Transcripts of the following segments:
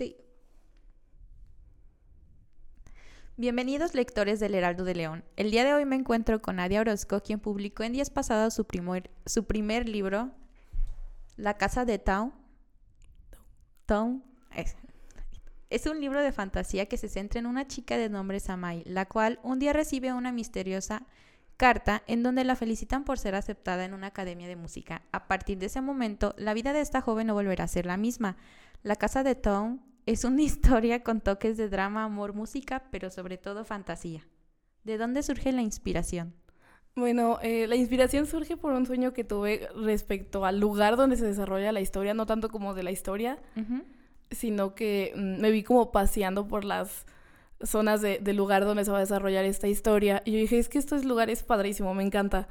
Sí. Bienvenidos lectores del Heraldo de León. El día de hoy me encuentro con Nadia Orozco, quien publicó en días pasados su primer, su primer libro, La Casa de Tau. Tau. Es, es un libro de fantasía que se centra en una chica de nombre Samai, la cual un día recibe una misteriosa carta en donde la felicitan por ser aceptada en una academia de música. A partir de ese momento, la vida de esta joven no volverá a ser la misma. La Casa de Tau es una historia con toques de drama, amor, música, pero sobre todo fantasía. ¿De dónde surge la inspiración? Bueno, eh, la inspiración surge por un sueño que tuve respecto al lugar donde se desarrolla la historia, no tanto como de la historia, sino que mm, me vi como paseando por las zonas de, del lugar donde se va a desarrollar esta historia. Y yo dije, es que este lugar es padrísimo, me encanta.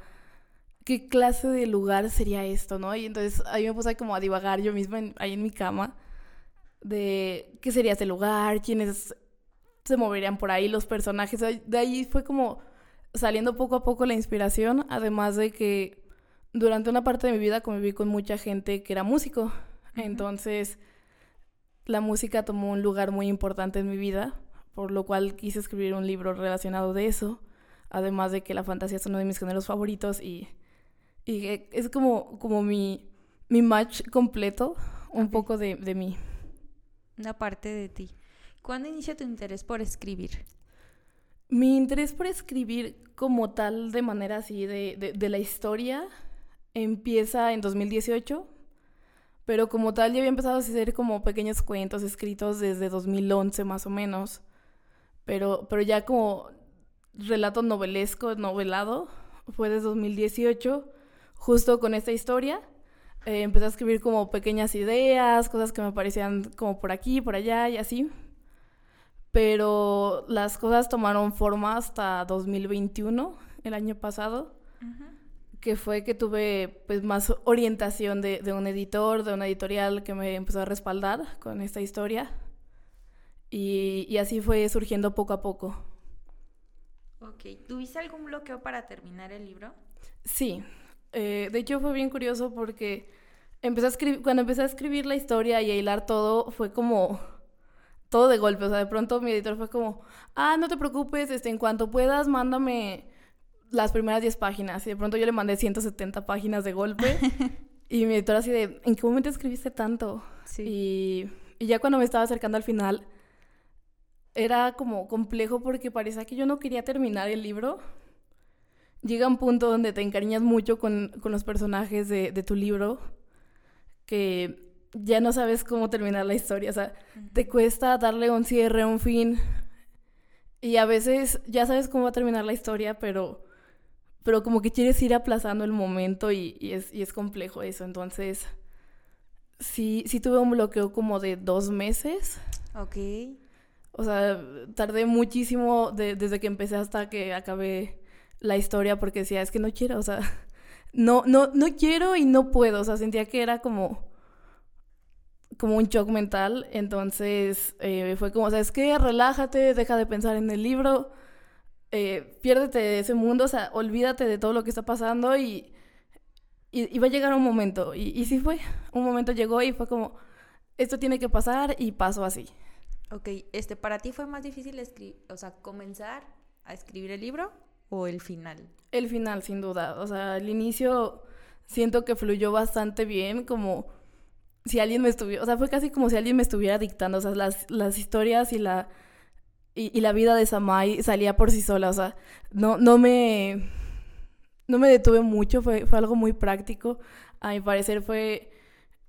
¿Qué clase de lugar sería esto, no? Y entonces ahí me puse como a divagar yo misma ahí en mi cama de qué sería ese lugar, quiénes se moverían por ahí, los personajes. De ahí fue como saliendo poco a poco la inspiración, además de que durante una parte de mi vida conviví con mucha gente que era músico. Entonces, la música tomó un lugar muy importante en mi vida, por lo cual quise escribir un libro relacionado de eso, además de que la fantasía es uno de mis géneros favoritos y, y es como, como mi, mi match completo, un poco de, de mí una parte de ti. ¿Cuándo inicia tu interés por escribir? Mi interés por escribir como tal, de manera así, de, de, la historia, empieza en 2018, pero como tal ya había empezado a hacer como pequeños cuentos escritos desde 2011 más o menos, pero, pero ya como relato novelesco, novelado, fue desde 2018, justo con esta historia. Eh, empecé a escribir como pequeñas ideas, cosas que me parecían como por aquí, por allá y así. Pero las cosas tomaron forma hasta 2021, el año pasado, que fue que tuve pues más orientación de, de, un editor, de una editorial que me empezó a respaldar con esta historia. Y, y así fue surgiendo poco a poco. Ok, ¿tuviste algún bloqueo para terminar el libro? Sí, eh, de hecho, fue bien curioso porque empecé a escribir, cuando empecé a escribir la historia y a hilar todo, fue como todo de golpe. O sea, de pronto mi editor fue como, ah, no te preocupes, este, en cuanto puedas, mándame las primeras 10 páginas. Y de pronto yo le mandé 170 páginas de golpe. y mi editor así de, ¿en qué momento escribiste tanto? Sí. Y, y ya cuando me estaba acercando al final, era como complejo porque parecía que yo no quería terminar el libro llega un punto donde te encariñas mucho con, los personajes de, tu libro que ya no sabes cómo terminar la historia. O sea, te cuesta darle un cierre, un fin. Y a veces ya sabes cómo va a terminar la historia, pero, pero como que quieres ir aplazando el momento y, es, y es complejo eso. Entonces, sí, sí tuve un bloqueo como de dos meses. Ok. O sea, tardé muchísimo desde que empecé hasta que acabé la historia porque decía, es que no quiero, o sea, no, no, no quiero y no puedo, o sea, sentía que era como, como un shock mental, entonces eh, fue como, o sea, es que relájate, deja de pensar en el libro, eh, piérdete de ese mundo, o sea, olvídate de todo lo que está pasando y, y, va a llegar un momento, y, y sí fue, un momento llegó y fue como, esto tiene que pasar y pasó así. Ok, este, ¿para ti fue más difícil o sea, comenzar a escribir el libro o el final? El final, sin duda. O sea, el inicio siento que fluyó bastante bien, como si alguien me estuviera, o sea, fue casi como si alguien me estuviera dictando, o sea, las, las historias y la, y, la vida de Samai salía por sí sola, o sea, no, no me, no me detuve mucho, fue, fue algo muy práctico, a mi parecer fue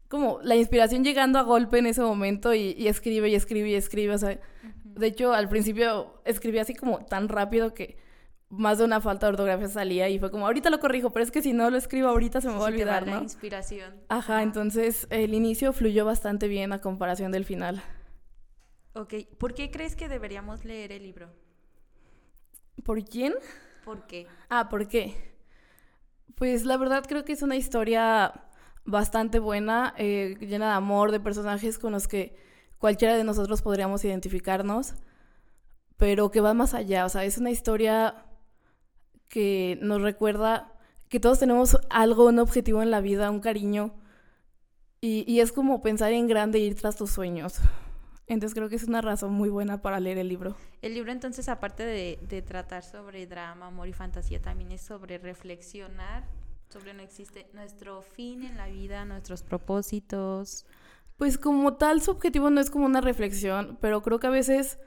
como la inspiración llegando a golpe en ese momento y, y escribe y escribe y escribe, o sea, de hecho al principio escribí así como tan rápido que más de una falta de ortografía salía y fue como, ahorita lo corrijo, pero es que si no lo escribo ahorita se me va a olvidar, ¿no? La inspiración. Ajá, entonces el inicio fluyó bastante bien a comparación del final. Ok, ¿por qué crees que deberíamos leer el libro? ¿Por quién? ¿Por qué? Ah, ¿por qué? Pues la verdad creo que es una historia bastante buena, eh, llena de amor, de personajes con los que cualquiera de nosotros podríamos identificarnos, pero que va más allá, o sea, es una historia que nos recuerda que todos tenemos algo, un objetivo en la vida, un cariño. Y, es como pensar en grande e ir tras tus sueños. Entonces creo que es una razón muy buena para leer el libro. El libro entonces, aparte de, de tratar sobre drama, amor y fantasía, también es sobre reflexionar sobre no existe nuestro fin en la vida, nuestros propósitos. Pues como tal, su objetivo no es como una reflexión, pero creo que a veces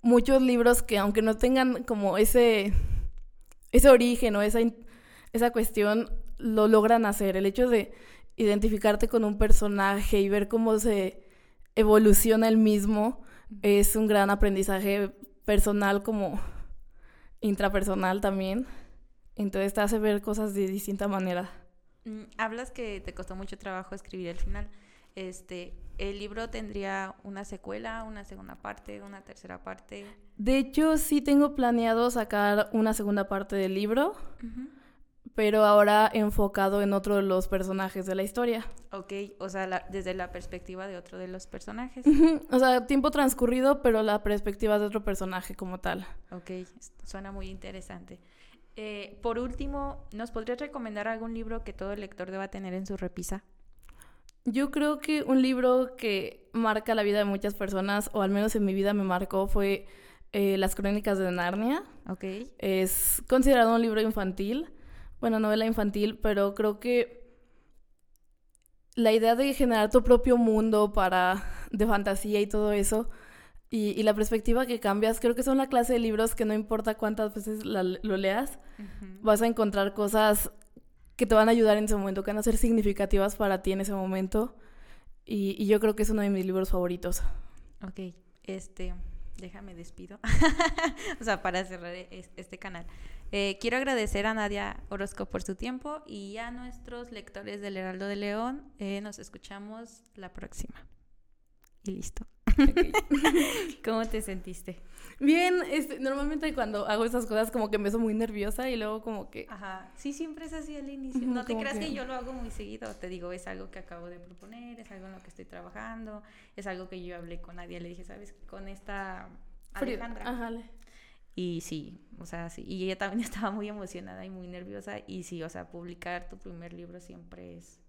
muchos libros que aunque no tengan como ese, ese origen o esa, esa cuestión, lo logran hacer. El hecho de identificarte con un personaje y ver cómo se evoluciona el mismo es un gran aprendizaje personal como intrapersonal también. Entonces te hace ver cosas de distinta manera. Mm, hablas que te costó mucho trabajo escribir el final. Este, ¿El libro tendría una secuela, una segunda parte, una tercera parte? De hecho, sí tengo planeado sacar una segunda parte del libro, pero ahora enfocado en otro de los personajes de la historia. Ok, o sea, desde la perspectiva de otro de los personajes. O sea, tiempo transcurrido, pero la perspectiva de otro personaje como tal. Ok, suena muy interesante. Eh, por último, ¿nos podrías recomendar algún libro que todo lector deba tener en su repisa? Yo creo que un libro que marca la vida de muchas personas, o al menos en mi vida me marcó, fue eh, Las Crónicas de Narnia. Ok. Es considerado un libro infantil, bueno, novela infantil, pero creo que la idea de generar tu propio mundo para de fantasía y todo eso y, la perspectiva que cambias, creo que son la clase de libros que no importa cuántas veces lo leas, vas a encontrar cosas que te van a ayudar en ese momento, que van a ser significativas para ti en ese momento. Y, yo creo que es uno de mis libros favoritos. Ok, este, déjame despido. o sea, para cerrar este canal. Eh, quiero agradecer a Nadia Orozco por su tiempo y a nuestros lectores del Heraldo de León. Eh, nos escuchamos la próxima. Y listo. ¿Cómo te sentiste? Bien, este, normalmente cuando hago esas cosas como que empiezo muy nerviosa y luego como que... Ajá, sí, siempre es así al inicio. No te creas que... yo lo hago muy seguido. Te digo, es algo que acabo de proponer, es algo en lo que estoy trabajando, es algo que yo hablé con nadie. Le dije, ¿sabes? Con esta Alejandra. Ajá. Y sí, o sea, sí. Y ella también estaba muy emocionada y muy nerviosa. Y sí, o sea, publicar tu primer libro siempre es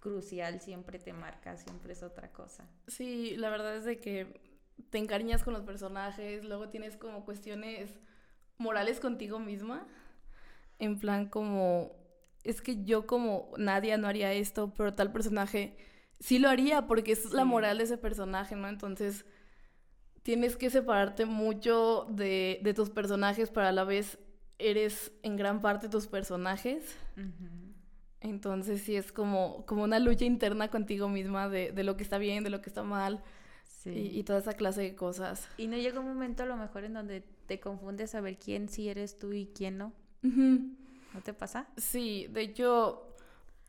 crucial, siempre te marca, siempre es otra cosa. Sí, la verdad es de que te encariñas con los personajes, luego tienes como cuestiones morales contigo misma, en plan como, es que yo como Nadia no haría esto, pero tal personaje sí lo haría porque es la moral de ese personaje, ¿no? Entonces tienes que separarte mucho de, de tus personajes, pero a la vez eres en gran parte tus personajes. Entonces sí es como, como una lucha interna contigo misma de, de lo que está bien, de lo que está mal y, y, toda esa clase de cosas. Y no llega un momento a lo mejor en donde te confundes a ver quién sí eres tú y quién no. ¿No te pasa? Sí, de hecho,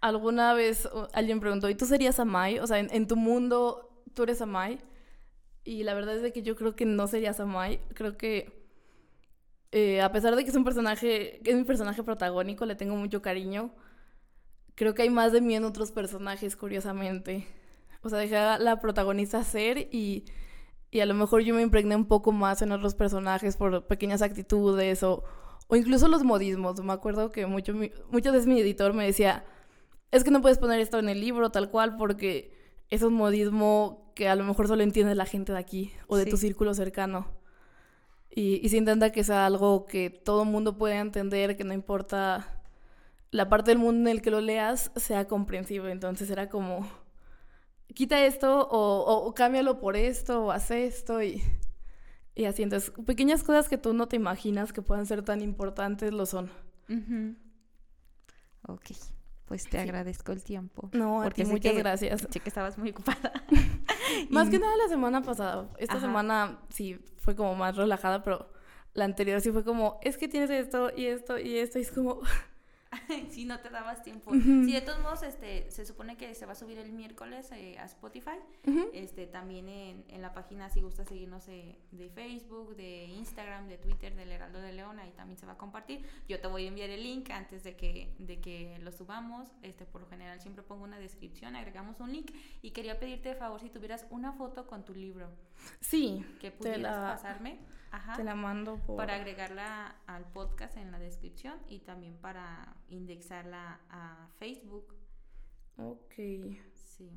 alguna vez alguien preguntó, ¿y tú serías Amai? O sea, en, tu mundo, ¿tú eres Amai? Y la verdad es de que yo creo que no serías Amai. Creo que eh, a pesar de que es un personaje, que es mi personaje protagónico, le tengo mucho cariño creo que hay más de mí en otros personajes, curiosamente. O sea, dejé a la protagonista ser y, y a lo mejor yo me impregné un poco más en otros personajes por pequeñas actitudes o, o incluso los modismos. Me acuerdo que mucho, muchas veces mi editor me decía, es que no puedes poner esto en el libro tal cual porque es un modismo que a lo mejor solo entiende la gente de aquí o de tu círculo cercano. Y, y se intenta que sea algo que todo el mundo pueda entender, que no importa la parte del mundo en el que lo leas sea comprensible. Entonces era como, quita esto o, cámbialo por esto o haz esto y, y así. Entonces, pequeñas cosas que tú no te imaginas que puedan ser tan importantes lo son. Ok, pues te agradezco el tiempo. No, a ti muchas gracias. Sé que estabas muy ocupada. más que nada la semana pasada. Esta semana sí fue como más relajada, pero la anterior sí fue como, es que tienes esto y esto y esto y es como... si no te dabas tiempo. Sí, de todos modos, este, se supone que se va a subir el miércoles eh, a Spotify. este, también en, en, la página, si gusta seguirnos eh, de Facebook, de Instagram, de Twitter, del Heraldo de León, ahí también se va a compartir. Yo te voy a enviar el link antes de que, de que lo subamos. Este, por lo general siempre pongo una descripción, agregamos un link. Y quería pedirte de favor si tuvieras una foto con tu libro. Sí. Que pudieras pasarme. Te la mando Para agregarla al podcast en la descripción y también para indexarla a Facebook. Ok. Sí.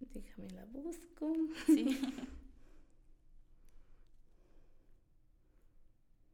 Déjame la busco. Sí.